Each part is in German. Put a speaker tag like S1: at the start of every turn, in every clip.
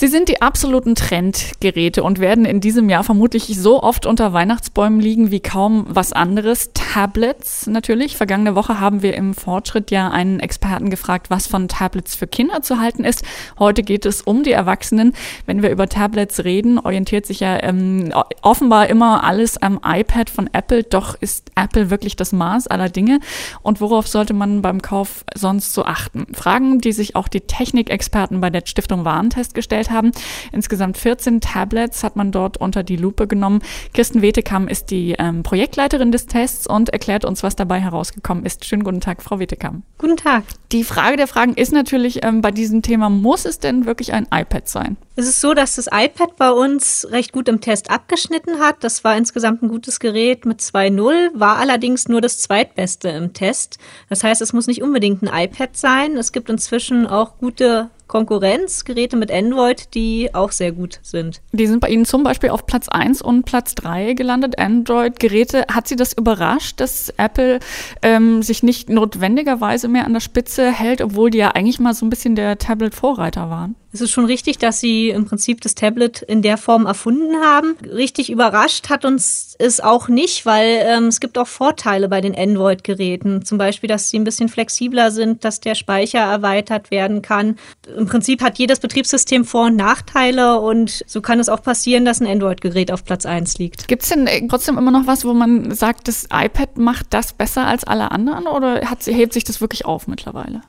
S1: Sie sind die absoluten Trendgeräte und werden in diesem Jahr vermutlich so oft unter Weihnachtsbäumen liegen wie kaum was anderes. Tablets natürlich. Vergangene Woche haben wir im Fortschritt ja einen Experten gefragt, was von Tablets für Kinder zu halten ist. Heute geht es um die Erwachsenen. Wenn wir über Tablets reden, orientiert sich ja ähm, offenbar immer alles am iPad von Apple. Doch ist Apple wirklich das Maß aller Dinge? Und worauf sollte man beim Kauf sonst so achten? Fragen, die sich auch die Technikexperten bei der Stiftung Warentest gestellt haben. Insgesamt 14 Tablets hat man dort unter die Lupe genommen. Kirsten Wetekam ist die ähm, Projektleiterin des Tests und erklärt uns, was dabei herausgekommen ist. Schönen guten Tag, Frau Wetekam.
S2: Guten Tag.
S1: Die Frage der Fragen ist natürlich ähm, bei diesem Thema, muss es denn wirklich ein iPad sein?
S2: Es ist so, dass das iPad bei uns recht gut im Test abgeschnitten hat. Das war insgesamt ein gutes Gerät mit 2.0, war allerdings nur das zweitbeste im Test. Das heißt, es muss nicht unbedingt ein iPad sein. Es gibt inzwischen auch gute Konkurrenzgeräte mit Android, die auch sehr gut sind.
S1: Die sind bei Ihnen zum Beispiel auf Platz 1 und Platz 3 gelandet, Android-Geräte. Hat Sie das überrascht, dass Apple ähm, sich nicht notwendigerweise mehr an der Spitze hält, obwohl die ja eigentlich mal so ein bisschen der Tablet-Vorreiter waren?
S2: Es ist schon richtig, dass sie im Prinzip das Tablet in der Form erfunden haben. Richtig überrascht hat uns es auch nicht, weil ähm, es gibt auch Vorteile bei den Android-Geräten. Zum Beispiel, dass sie ein bisschen flexibler sind, dass der Speicher erweitert werden kann. Im Prinzip hat jedes Betriebssystem Vor- und Nachteile und so kann es auch passieren, dass ein Android-Gerät auf Platz 1 liegt.
S1: Gibt es denn äh, trotzdem immer noch was, wo man sagt, das iPad macht das besser als alle anderen oder hat, hebt sich das wirklich auf mittlerweile?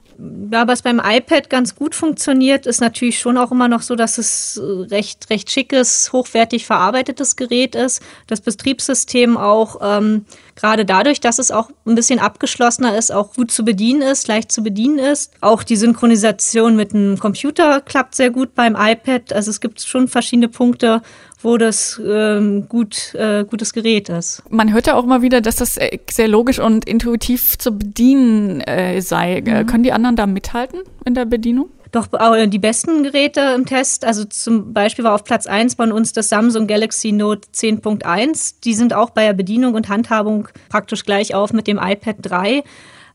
S2: Ja, was beim iPad ganz gut funktioniert, ist natürlich schon auch immer noch so, dass es äh, recht, recht schickes, hochwertig verarbeitetes Gerät ist. Das Betriebssystem auch ähm, gerade dadurch, dass es auch ein bisschen abgeschlossener ist, auch gut zu bedienen ist, leicht zu bedienen ist. Auch die Synchronisation mit dem Computer klappt sehr gut beim iPad. Also es gibt schon verschiedene Punkte, wo das ähm, gut, äh, gutes Gerät ist.
S1: Man hört ja auch immer wieder, dass das äh, sehr logisch und intuitiv zu bedienen äh, sei. Äh, mhm. Können die anderen da mithalten in der Bedienung?
S2: Doch die besten Geräte im Test, also zum Beispiel war auf Platz 1 von uns das Samsung Galaxy Note 10.1. Die sind auch bei der Bedienung und Handhabung praktisch gleich auf mit dem iPad 3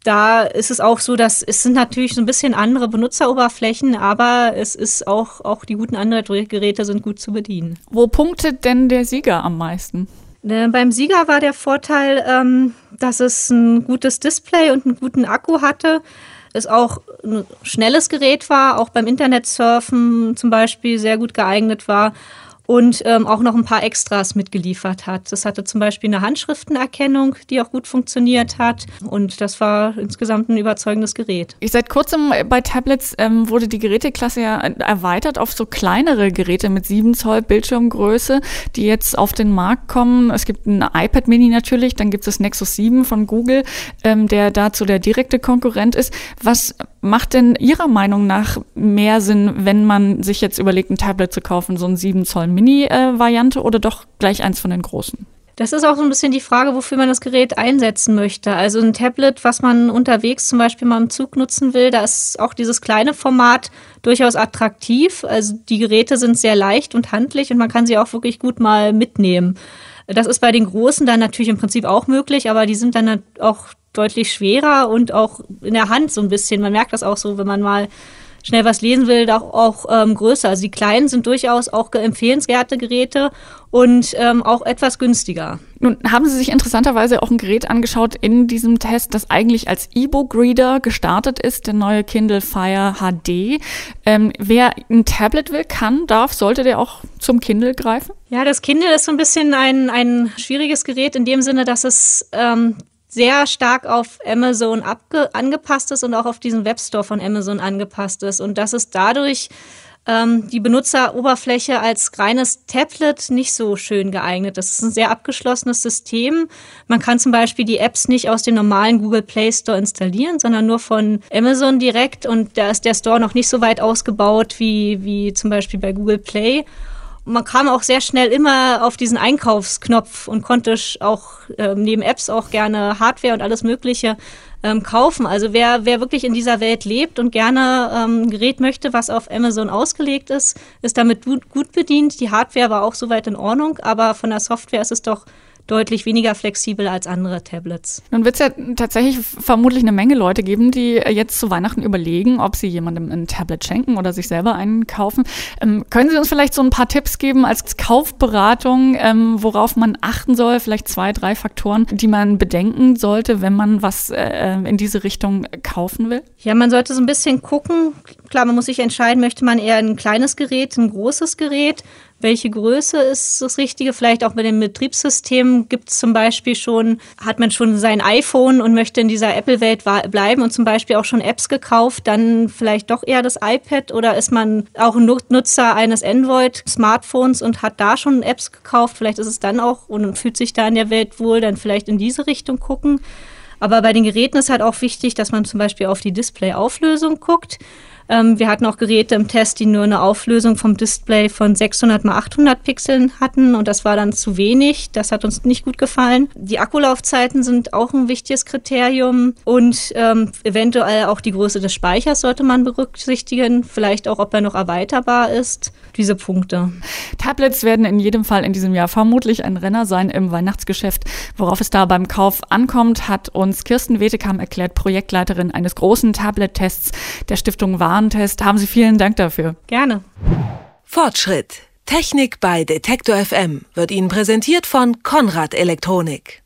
S2: da ist es auch so, dass es sind natürlich so ein bisschen andere Benutzeroberflächen, aber es ist auch, auch die guten Android-Geräte sind gut zu bedienen.
S1: Wo punktet denn der Sieger am meisten?
S2: Äh, beim Sieger war der Vorteil, ähm, dass es ein gutes Display und einen guten Akku hatte. Es auch ein schnelles Gerät war, auch beim Internetsurfen zum Beispiel sehr gut geeignet war und ähm, auch noch ein paar Extras mitgeliefert hat. Das hatte zum Beispiel eine Handschriftenerkennung, die auch gut funktioniert hat und das war insgesamt ein überzeugendes Gerät.
S1: Ich seit kurzem bei Tablets ähm, wurde die Geräteklasse ja erweitert auf so kleinere Geräte mit 7 Zoll Bildschirmgröße, die jetzt auf den Markt kommen. Es gibt ein iPad Mini natürlich, dann gibt es Nexus 7 von Google, ähm, der dazu der direkte Konkurrent ist. Was macht denn Ihrer Meinung nach mehr Sinn, wenn man sich jetzt überlegt, ein Tablet zu kaufen, so ein 7 Zoll Mini-Variante oder doch gleich eins von den großen?
S2: Das ist auch so ein bisschen die Frage, wofür man das Gerät einsetzen möchte. Also ein Tablet, was man unterwegs zum Beispiel mal im Zug nutzen will, da ist auch dieses kleine Format durchaus attraktiv. Also die Geräte sind sehr leicht und handlich und man kann sie auch wirklich gut mal mitnehmen. Das ist bei den großen dann natürlich im Prinzip auch möglich, aber die sind dann auch deutlich schwerer und auch in der Hand so ein bisschen. Man merkt das auch so, wenn man mal schnell was lesen will, auch, auch ähm, größer. Also die kleinen sind durchaus auch empfehlenswerte Geräte und ähm, auch etwas günstiger.
S1: Nun haben Sie sich interessanterweise auch ein Gerät angeschaut in diesem Test, das eigentlich als E-Book-Reader gestartet ist, der neue Kindle Fire HD. Ähm, wer ein Tablet will, kann, darf, sollte der auch zum Kindle greifen?
S2: Ja, das Kindle ist so ein bisschen ein, ein schwieriges Gerät in dem Sinne, dass es ähm, sehr stark auf Amazon angepasst ist und auch auf diesen Webstore von Amazon angepasst ist und dass es dadurch ähm, die Benutzeroberfläche als reines Tablet nicht so schön geeignet. Das ist ein sehr abgeschlossenes System. Man kann zum Beispiel die Apps nicht aus dem normalen Google Play Store installieren, sondern nur von Amazon direkt und da ist der Store noch nicht so weit ausgebaut wie, wie zum Beispiel bei Google Play man kam auch sehr schnell immer auf diesen Einkaufsknopf und konnte auch ähm, neben Apps auch gerne Hardware und alles Mögliche ähm, kaufen. Also wer, wer wirklich in dieser Welt lebt und gerne ähm, ein Gerät möchte, was auf Amazon ausgelegt ist, ist damit gut, gut bedient. Die Hardware war auch soweit in Ordnung, aber von der Software ist es doch deutlich weniger flexibel als andere Tablets.
S1: Nun wird es ja tatsächlich vermutlich eine Menge Leute geben, die jetzt zu Weihnachten überlegen, ob sie jemandem ein Tablet schenken oder sich selber einen kaufen. Ähm, können Sie uns vielleicht so ein paar Tipps geben als Kaufberatung, ähm, worauf man achten soll? Vielleicht zwei, drei Faktoren, die man bedenken sollte, wenn man was äh, in diese Richtung kaufen will?
S2: Ja, man sollte so ein bisschen gucken. Klar, man muss sich entscheiden, möchte man eher ein kleines Gerät, ein großes Gerät? welche Größe ist das Richtige. Vielleicht auch mit dem Betriebssystem gibt es zum Beispiel schon, hat man schon sein iPhone und möchte in dieser Apple-Welt bleiben und zum Beispiel auch schon Apps gekauft, dann vielleicht doch eher das iPad oder ist man auch ein Nutzer eines Android-Smartphones und hat da schon Apps gekauft. Vielleicht ist es dann auch und fühlt sich da in der Welt wohl, dann vielleicht in diese Richtung gucken. Aber bei den Geräten ist halt auch wichtig, dass man zum Beispiel auf die Display-Auflösung guckt. Ähm, wir hatten auch Geräte im Test, die nur eine Auflösung vom Display von 600 mal 800 Pixeln hatten und das war dann zu wenig. Das hat uns nicht gut gefallen. Die Akkulaufzeiten sind auch ein wichtiges Kriterium und ähm, eventuell auch die Größe des Speichers sollte man berücksichtigen. Vielleicht auch, ob er noch erweiterbar ist. Diese Punkte.
S1: Tablets werden in jedem Fall in diesem Jahr vermutlich ein Renner sein im Weihnachtsgeschäft. Worauf es da beim Kauf ankommt, hat uns Kirsten Wetekam erklärt, Projektleiterin eines großen Tablet-Tests der Stiftung War Warentest. Haben Sie vielen Dank dafür.
S2: Gerne.
S3: Fortschritt. Technik bei Detektor FM wird Ihnen präsentiert von Konrad Elektronik.